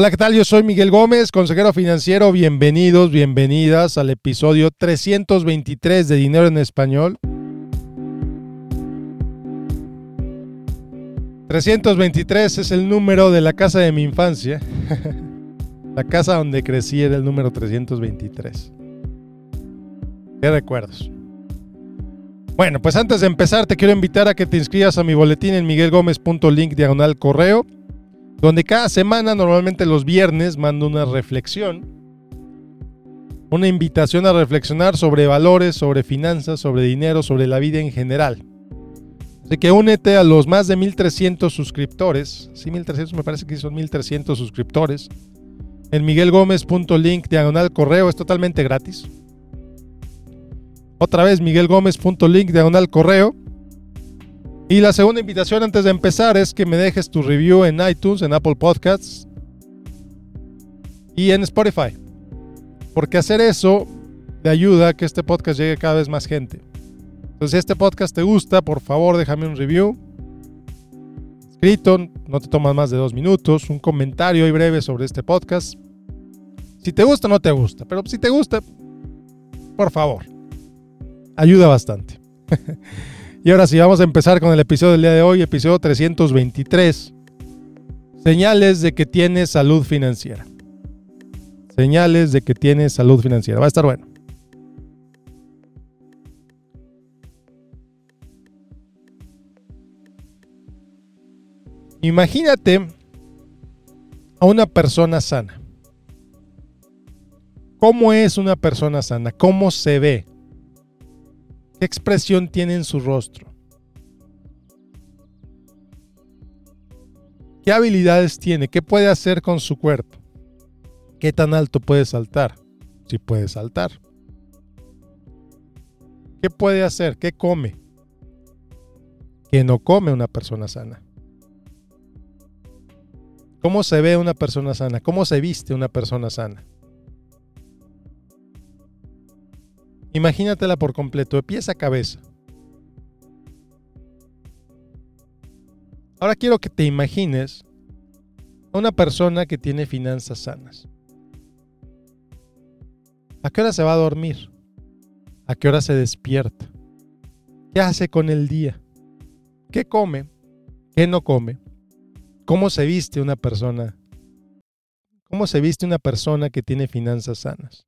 Hola, ¿qué tal? Yo soy Miguel Gómez, consejero financiero. Bienvenidos, bienvenidas al episodio 323 de Dinero en Español. 323 es el número de la casa de mi infancia. la casa donde crecí era el número 323. ¿Qué recuerdos? Bueno, pues antes de empezar te quiero invitar a que te inscribas a mi boletín en miguelgomez.link diagonal correo donde cada semana, normalmente los viernes, mando una reflexión, una invitación a reflexionar sobre valores, sobre finanzas, sobre dinero, sobre la vida en general. Así que únete a los más de 1300 suscriptores, sí, 1300 me parece que son 1300 suscriptores, en miguelgomez.link diagonal correo, es totalmente gratis. Otra vez, miguelgomez.link diagonal correo. Y la segunda invitación antes de empezar es que me dejes tu review en iTunes, en Apple Podcasts y en Spotify. Porque hacer eso te ayuda a que este podcast llegue a cada vez más gente. Entonces, si este podcast te gusta, por favor déjame un review. Escrito, no te tomas más de dos minutos, un comentario y breve sobre este podcast. Si te gusta, no te gusta, pero si te gusta, por favor, ayuda bastante. Y ahora sí, vamos a empezar con el episodio del día de hoy, episodio 323. Señales de que tienes salud financiera. Señales de que tienes salud financiera. Va a estar bueno. Imagínate a una persona sana. ¿Cómo es una persona sana? ¿Cómo se ve? ¿Qué expresión tiene en su rostro? ¿Qué habilidades tiene? ¿Qué puede hacer con su cuerpo? ¿Qué tan alto puede saltar? Si puede saltar. ¿Qué puede hacer? ¿Qué come? ¿Qué no come una persona sana? ¿Cómo se ve una persona sana? ¿Cómo se viste una persona sana? Imagínatela por completo, de pies a cabeza. Ahora quiero que te imagines a una persona que tiene finanzas sanas. ¿A qué hora se va a dormir? ¿A qué hora se despierta? ¿Qué hace con el día? ¿Qué come? ¿Qué no come? ¿Cómo se viste una persona? ¿Cómo se viste una persona que tiene finanzas sanas?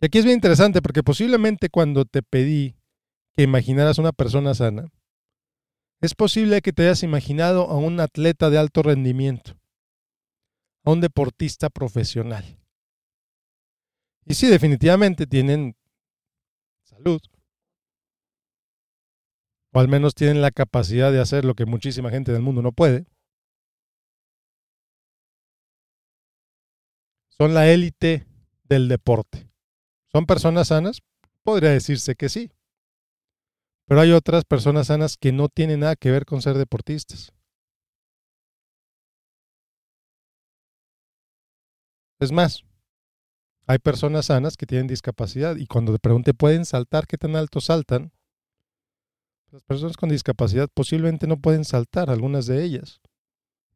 Y aquí es bien interesante porque posiblemente cuando te pedí que imaginaras una persona sana, es posible que te hayas imaginado a un atleta de alto rendimiento, a un deportista profesional. Y sí, definitivamente tienen salud, o al menos tienen la capacidad de hacer lo que muchísima gente del mundo no puede. Son la élite del deporte. ¿Son personas sanas? Podría decirse que sí. Pero hay otras personas sanas que no tienen nada que ver con ser deportistas. Es más, hay personas sanas que tienen discapacidad y cuando te pregunte, ¿pueden saltar? ¿Qué tan alto saltan? Las personas con discapacidad posiblemente no pueden saltar, algunas de ellas.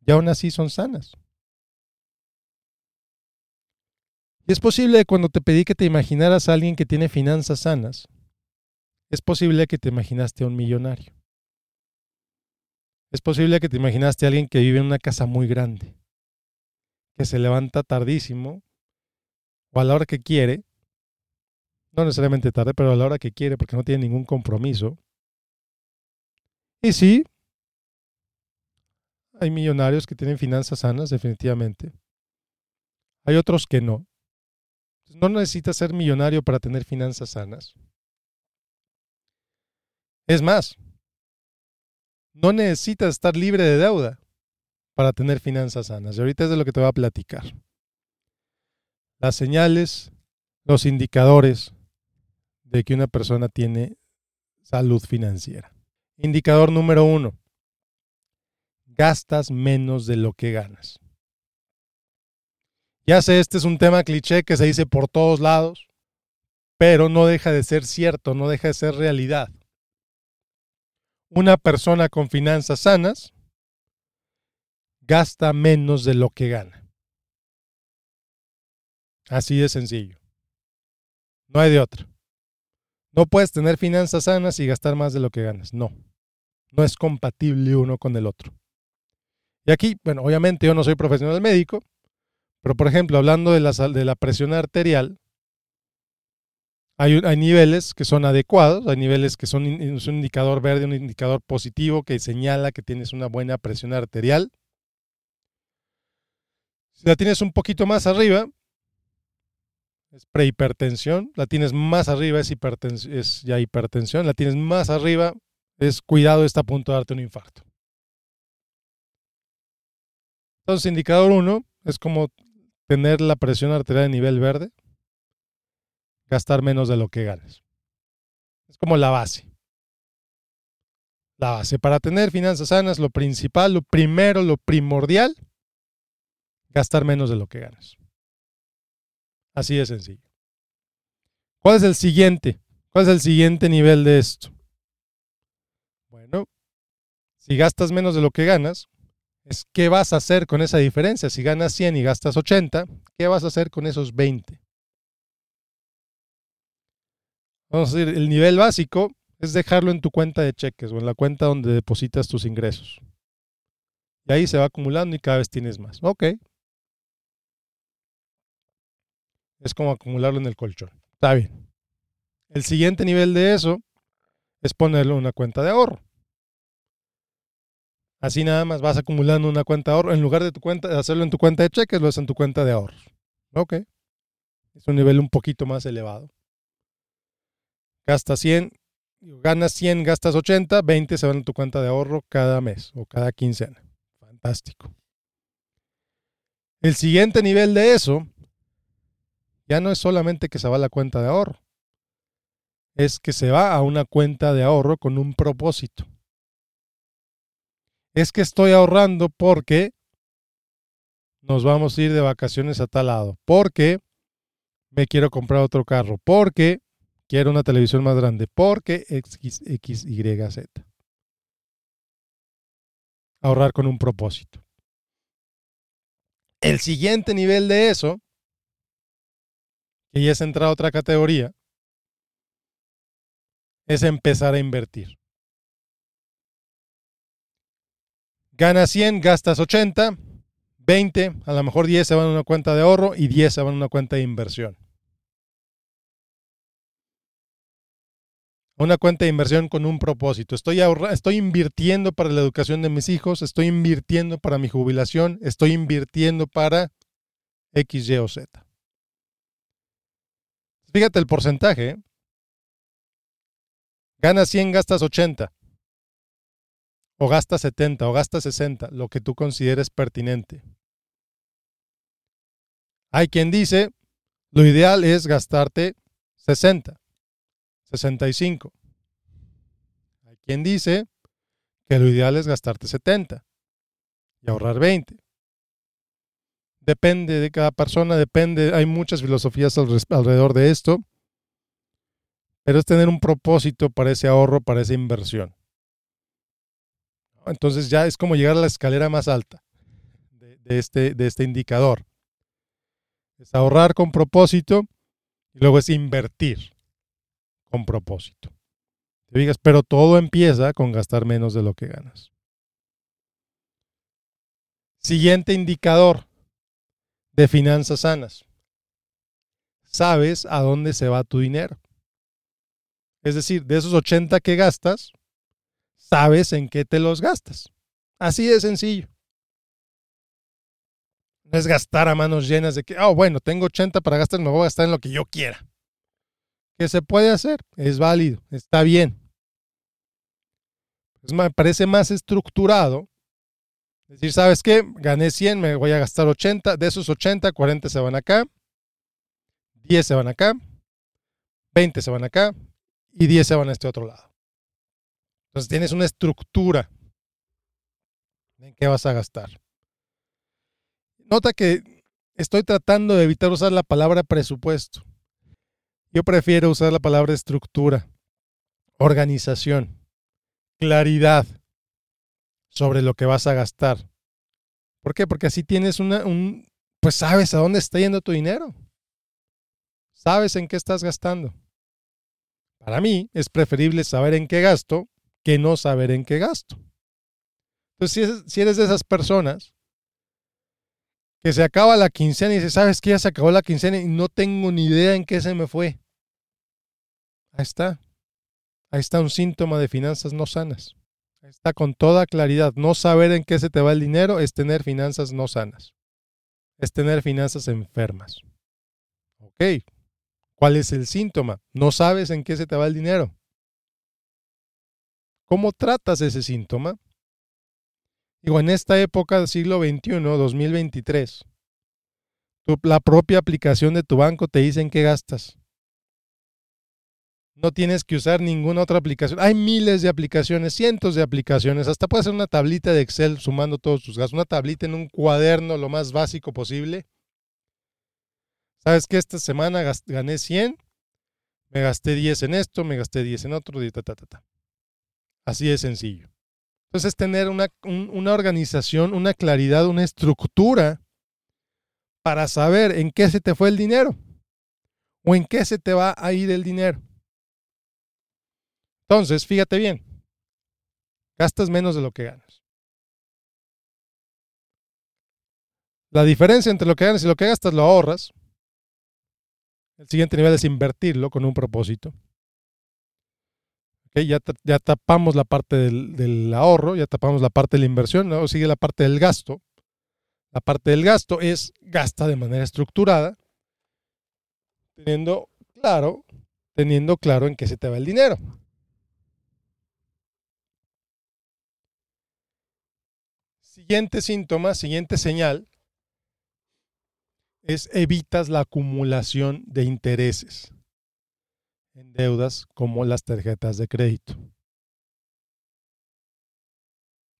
Y aún así son sanas. Y es posible que cuando te pedí que te imaginaras a alguien que tiene finanzas sanas, es posible que te imaginaste a un millonario. Es posible que te imaginaste a alguien que vive en una casa muy grande, que se levanta tardísimo o a la hora que quiere, no necesariamente tarde, pero a la hora que quiere porque no tiene ningún compromiso. Y sí, hay millonarios que tienen finanzas sanas, definitivamente. Hay otros que no. No necesitas ser millonario para tener finanzas sanas. Es más, no necesitas estar libre de deuda para tener finanzas sanas. Y ahorita es de lo que te voy a platicar. Las señales, los indicadores de que una persona tiene salud financiera. Indicador número uno. Gastas menos de lo que ganas. Ya sé, este es un tema cliché que se dice por todos lados, pero no deja de ser cierto, no deja de ser realidad. Una persona con finanzas sanas gasta menos de lo que gana. Así de sencillo. No hay de otra. No puedes tener finanzas sanas y gastar más de lo que ganas. No. No es compatible uno con el otro. Y aquí, bueno, obviamente yo no soy profesional médico, pero por ejemplo, hablando de la, de la presión arterial, hay, hay, niveles que son adecuados, hay niveles que son un indicador verde, un indicador positivo que señala que tienes una buena presión arterial. Si la tienes un poquito más arriba, es prehipertensión. La tienes más arriba, es, es ya hipertensión. La tienes más arriba, es cuidado, está a punto de darte un infarto. Entonces, indicador 1 es como tener la presión arterial de nivel verde, gastar menos de lo que ganes. Es como la base. La base. Para tener finanzas sanas, lo principal, lo primero, lo primordial, gastar menos de lo que ganas. Así de sencillo. ¿Cuál es el siguiente? ¿Cuál es el siguiente nivel de esto? Bueno, si gastas menos de lo que ganas, es qué vas a hacer con esa diferencia. Si ganas 100 y gastas 80, ¿qué vas a hacer con esos 20? Vamos a decir, el nivel básico es dejarlo en tu cuenta de cheques o en la cuenta donde depositas tus ingresos. Y ahí se va acumulando y cada vez tienes más. Ok, es como acumularlo en el colchón. Está bien. El siguiente nivel de eso es ponerlo en una cuenta de ahorro. Así nada más vas acumulando una cuenta de ahorro. En lugar de tu cuenta, hacerlo en tu cuenta de cheques, lo haces en tu cuenta de ahorros. Ok. Es un nivel un poquito más elevado. Gastas 100, ganas 100, gastas 80, 20 se van en tu cuenta de ahorro cada mes o cada quincena. Fantástico. El siguiente nivel de eso ya no es solamente que se va a la cuenta de ahorro, es que se va a una cuenta de ahorro con un propósito. Es que estoy ahorrando porque nos vamos a ir de vacaciones a tal lado, porque me quiero comprar otro carro, porque quiero una televisión más grande, porque X, Y, Z. Ahorrar con un propósito. El siguiente nivel de eso que ya es entrar a otra categoría, es empezar a invertir. Ganas 100, gastas 80, 20, a lo mejor 10 se van a una cuenta de ahorro y 10 se van a una cuenta de inversión. Una cuenta de inversión con un propósito. Estoy, estoy invirtiendo para la educación de mis hijos, estoy invirtiendo para mi jubilación, estoy invirtiendo para X, Y o Z. Fíjate el porcentaje. ¿eh? Ganas 100, gastas 80. O gastas 70, o gastas 60, lo que tú consideres pertinente. Hay quien dice, lo ideal es gastarte 60, 65. Hay quien dice que lo ideal es gastarte 70 y ahorrar 20. Depende de cada persona, depende, hay muchas filosofías alrededor de esto, pero es tener un propósito para ese ahorro, para esa inversión. Entonces ya es como llegar a la escalera más alta de, este, este indicador. Es ahorrar con propósito y luego es invertir con propósito. Te digas, pero todo empieza con gastar menos de lo que ganas. Siguiente indicador, de finanzas sanas. Sabes a dónde se va tu dinero. Es decir, de esos 80 que gastas, sabes en qué te los gastas. Así de sencillo. No es gastar a manos llenas de que, oh, bueno, tengo 80 para gastar, me voy a gastar en lo que yo quiera. ¿Qué se puede hacer? Es válido, está bien. me parece más estructurado es decir, ¿sabes qué? Gané 100, me voy a gastar 80. De esos 80, 40 se van acá, 10 se van acá, 20 se van acá y 10 se van a este otro lado. Entonces tienes una estructura en qué vas a gastar. Nota que estoy tratando de evitar usar la palabra presupuesto. Yo prefiero usar la palabra estructura, organización, claridad sobre lo que vas a gastar, ¿Por qué? Porque así tienes una, un, pues sabes a dónde está yendo tu dinero. Sabes en qué estás gastando. Para mí es preferible saber en qué gasto que no saber en qué gasto. Entonces, si, eres de esas personas que se acaba la quincena y dices, sabes que ya se acabó la quincena y no tengo ni idea en qué se me fue. Ahí está. Ahí está un síntoma de finanzas no sanas. Ahí está con toda claridad. No saber en qué se te va el dinero es tener finanzas no sanas. Es tener finanzas enfermas. Ok. ¿Cuál es el síntoma? No sabes en qué se te va el dinero. ¿Cómo tratas ese síntoma? Digo, en esta época del siglo XXI, 2023, la propia aplicación de tu banco te dice en qué gastas. No tienes que usar ninguna otra aplicación. Hay miles de aplicaciones, cientos de aplicaciones. Hasta puedes hacer una tablita de Excel sumando todos tus gastos. Una tablita en un cuaderno lo más básico posible. ¿Sabes que esta semana gané 100? Me gasté 10 en esto, me gasté 10 en otro, y ta, ta, ta, Así de sencillo. Entonces, tener una, una organización, una claridad, una estructura para saber en qué se te fue el dinero o en qué se te va a ir el dinero. Entonces, fíjate bien, gastas menos de lo que ganas. La diferencia entre lo que ganas y lo que gastas lo ahorras. El siguiente nivel es invertirlo con un propósito ya, ya, tapamos la parte del, ahorro, ya tapamos la parte de la inversión, luego sigue la parte del gasto. La parte del gasto es gasta de manera estructurada, teniendo claro, teniendo claro en qué se te va el dinero. Siguiente síntoma, siguiente señal, es evitas la acumulación de intereses en deudas como las tarjetas de crédito.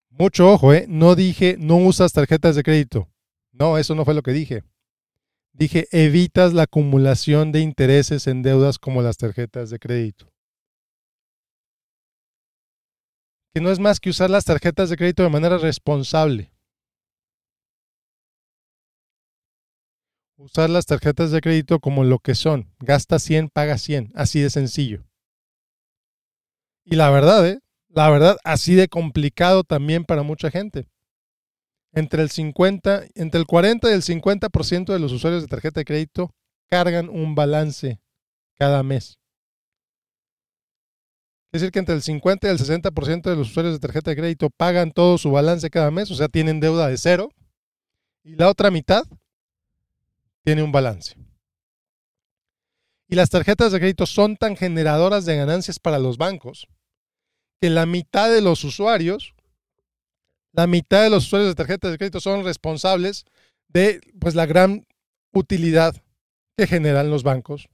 Mucho ojo, ¿eh? No dije no usas tarjetas de crédito. No, eso no fue lo que dije. Dije evitas la acumulación de intereses en deudas como las tarjetas de crédito. Que no es más que usar las tarjetas de crédito de manera responsable. Usar las tarjetas de crédito como lo que son. Gasta 100, paga 100. Así de sencillo. Y la verdad, ¿eh? la verdad, así de complicado también para mucha gente. Entre el 50, entre el 40 y el 50% de los usuarios de tarjeta de crédito cargan un balance cada mes. Es decir, que entre el 50 y el 60% de los usuarios de tarjeta de crédito pagan todo su balance cada mes, o sea, tienen deuda de cero. Y la otra mitad tiene un balance. Y las tarjetas de crédito son tan generadoras de ganancias para los bancos que la mitad de los usuarios, la mitad de los usuarios de tarjetas de crédito son responsables de pues, la gran utilidad que generan los bancos.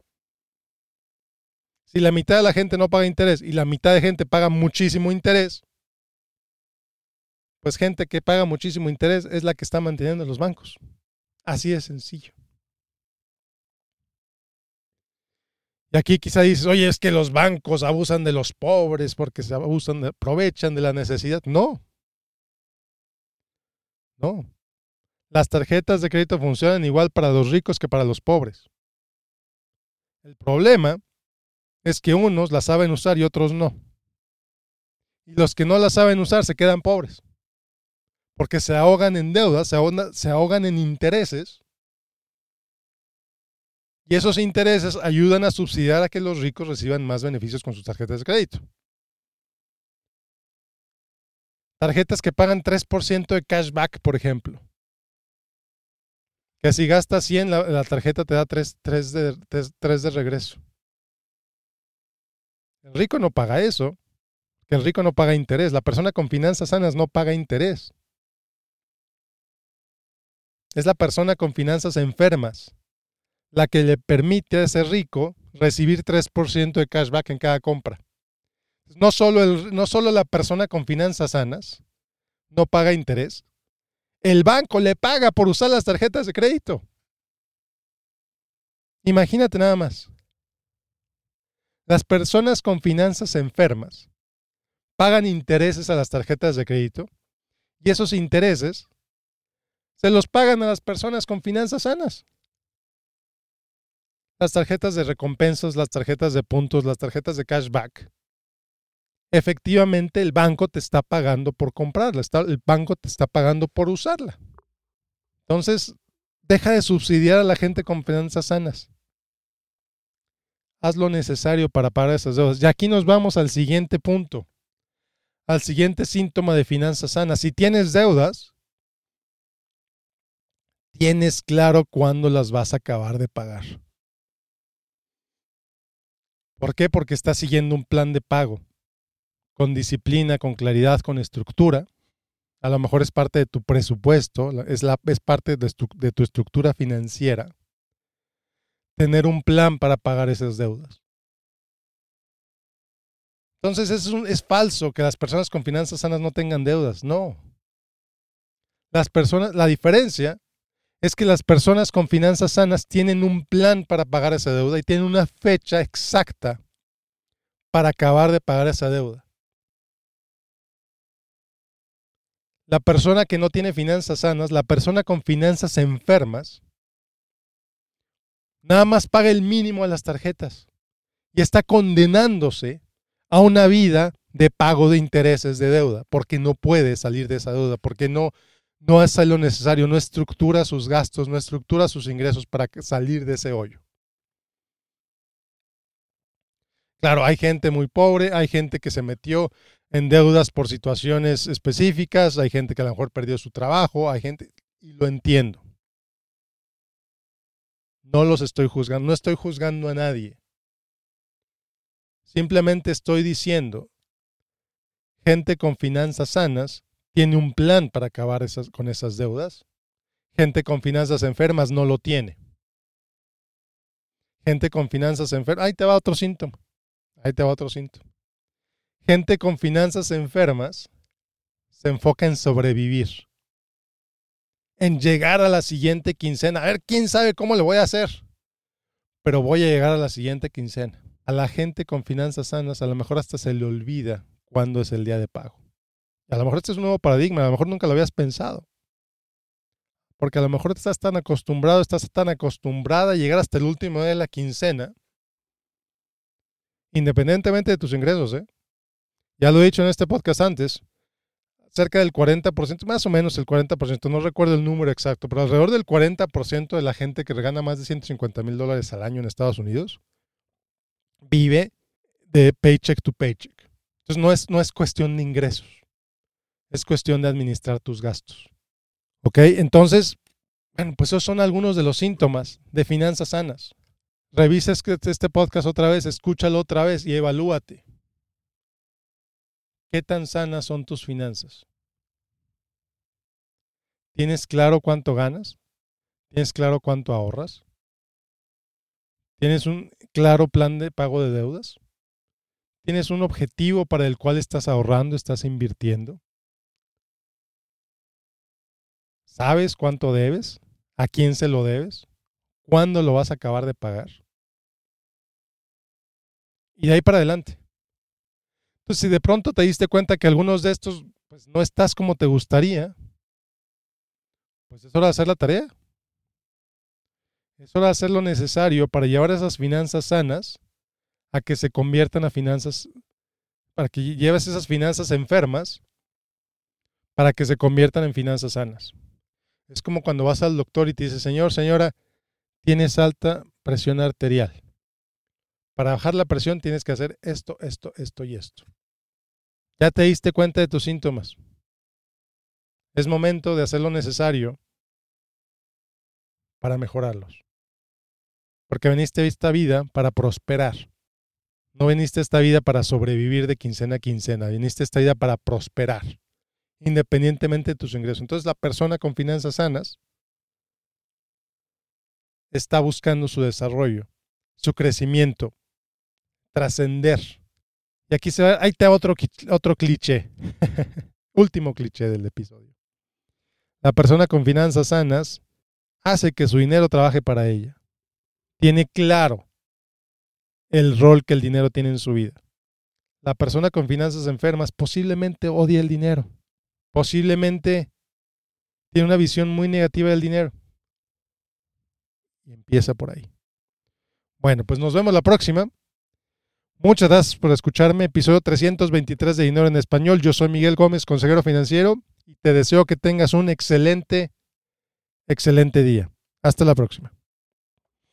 Si la mitad de la gente no paga interés y la mitad de gente paga muchísimo interés, pues gente que paga muchísimo interés es la que está manteniendo los bancos. Así de sencillo. Y aquí quizá dices, oye, es que los bancos abusan de los pobres porque se abusan, aprovechan de la necesidad. No. No. Las tarjetas de crédito funcionan igual para los ricos que para los pobres. El problema es que unos las saben usar y otros no. Y los que no las saben usar se quedan pobres. Porque se ahogan en deudas, se ahogan, se ahogan en intereses y esos intereses ayudan a subsidiar a que los ricos reciban más beneficios con sus tarjetas de crédito. Tarjetas que pagan 3% de cashback, por ejemplo. Que si gastas 100, la, tarjeta te da 3, de, 3 de regreso. El rico no paga eso. Que el rico no paga interés. La persona con finanzas sanas no paga interés. Es la persona con finanzas enfermas la que le permite a ese rico recibir 3% de cashback en cada compra. No solo, el, no solo la persona con finanzas sanas no paga interés, el banco le paga por usar las tarjetas de crédito. Imagínate nada más. Las personas con finanzas enfermas pagan intereses a las tarjetas de crédito y esos intereses Se los pagan a las personas con finanzas sanas. Las tarjetas de recompensas, las tarjetas de puntos, las tarjetas de cashback. Efectivamente, el banco te está pagando por comprarla, el banco te está pagando por usarla. Entonces, deja de subsidiar a la gente con finanzas sanas. Haz lo necesario para pagar esas deudas. Y aquí nos vamos al siguiente punto, al siguiente síntoma de finanzas sanas. Si tienes deudas, tienes claro cuándo las vas a acabar de pagar. ¿Por qué? Porque estás siguiendo un plan de pago con disciplina, con claridad, con estructura. A lo mejor es parte de tu presupuesto, es, la, parte de, de tu estructura financiera. Tener un plan para pagar esas deudas. Entonces es, es falso que las personas con finanzas sanas no tengan deudas. No. Las personas, la diferencia es que las personas con finanzas sanas tienen un plan para pagar esa deuda y tienen una fecha exacta para acabar de pagar esa deuda. La persona que no tiene finanzas sanas, la persona con finanzas enfermas, nada más paga el mínimo a las tarjetas y está condenándose a una vida de pago de intereses de deuda, porque no puede salir de esa deuda, porque no, no hace lo necesario, no estructura sus gastos, no estructura sus ingresos para salir de ese hoyo. Claro, hay gente muy pobre, hay gente que se metió en deudas por situaciones específicas, hay gente que a lo mejor perdió su trabajo, hay gente, y lo entiendo. No los estoy juzgando, no estoy juzgando a nadie. Simplemente estoy diciendo, gente con finanzas sanas tiene un plan para acabar con esas deudas. Gente con finanzas enfermas no lo tiene. Gente con finanzas enfermas, ahí te va otro síntoma. Ahí te va otro síntoma. Gente con finanzas enfermas se enfoca en sobrevivir, en llegar a la siguiente quincena. A ver, quién sabe cómo le voy a hacer, pero voy a llegar a la siguiente quincena. A la gente con finanzas sanas a lo mejor hasta se le olvida cuándo es el día de pago. A lo mejor este es un nuevo paradigma, a lo mejor nunca lo habías pensado. Porque a lo mejor estás tan acostumbrado, estás tan acostumbrada a llegar hasta el último de la quincena, independientemente de tus ingresos, ¿eh? Ya lo he dicho en este podcast antes, cerca del 40%, más o menos el 40%, no recuerdo el número exacto, pero alrededor del 40% de la gente que gana más de 150 mil dólares al año en Estados Unidos vive de paycheck to paycheck. Entonces no es, no es cuestión de ingresos, es cuestión de administrar tus gastos. ¿Ok? Entonces, bueno, pues esos son algunos de los síntomas de finanzas sanas. Revisa este, este podcast otra vez, escúchalo otra vez y evalúate. ¿Qué tan sanas son tus finanzas? ¿Tienes claro cuánto ganas? ¿Tienes claro cuánto ahorras? ¿Tienes un claro plan de pago de deudas? ¿Tienes un objetivo para el cual estás ahorrando, estás invirtiendo? ¿Sabes cuánto debes? ¿A quién se lo debes? ¿Cuándo lo vas a acabar de pagar? Y de ahí para adelante. Pues, si de pronto te diste cuenta que algunos de estos pues, no estás como te gustaría, pues es hora de hacer la tarea. Es hora de hacer lo necesario para llevar esas finanzas sanas a que se conviertan a finanzas, para que lleves esas finanzas enfermas, para que se conviertan en finanzas sanas. Es como cuando vas al doctor y te dice, señor, señora, tienes alta presión arterial. Para bajar la presión tienes que hacer esto, esto, esto y esto. Ya te diste cuenta de tus síntomas. Es momento de hacer lo necesario para mejorarlos. Porque veniste a esta vida para prosperar. No veniste a esta vida para sobrevivir de quincena a quincena. Viniste a esta vida para prosperar, independientemente de tus ingresos. Entonces la persona con finanzas sanas está buscando su desarrollo, su crecimiento, trascender y aquí se va, ahí te otro, otro cliché. Último cliché del episodio. La persona con finanzas sanas hace que su dinero trabaje para ella. Tiene claro el rol que el dinero tiene en su vida. La persona con finanzas enfermas posiblemente odia el dinero. Posiblemente tiene una visión muy negativa del dinero. Y empieza por ahí. Bueno, pues nos vemos la próxima. Muchas gracias por escucharme. Episodio 323 de Dinero en Español. Yo soy Miguel Gómez, consejero financiero, y te deseo que tengas un excelente, excelente día. Hasta la próxima.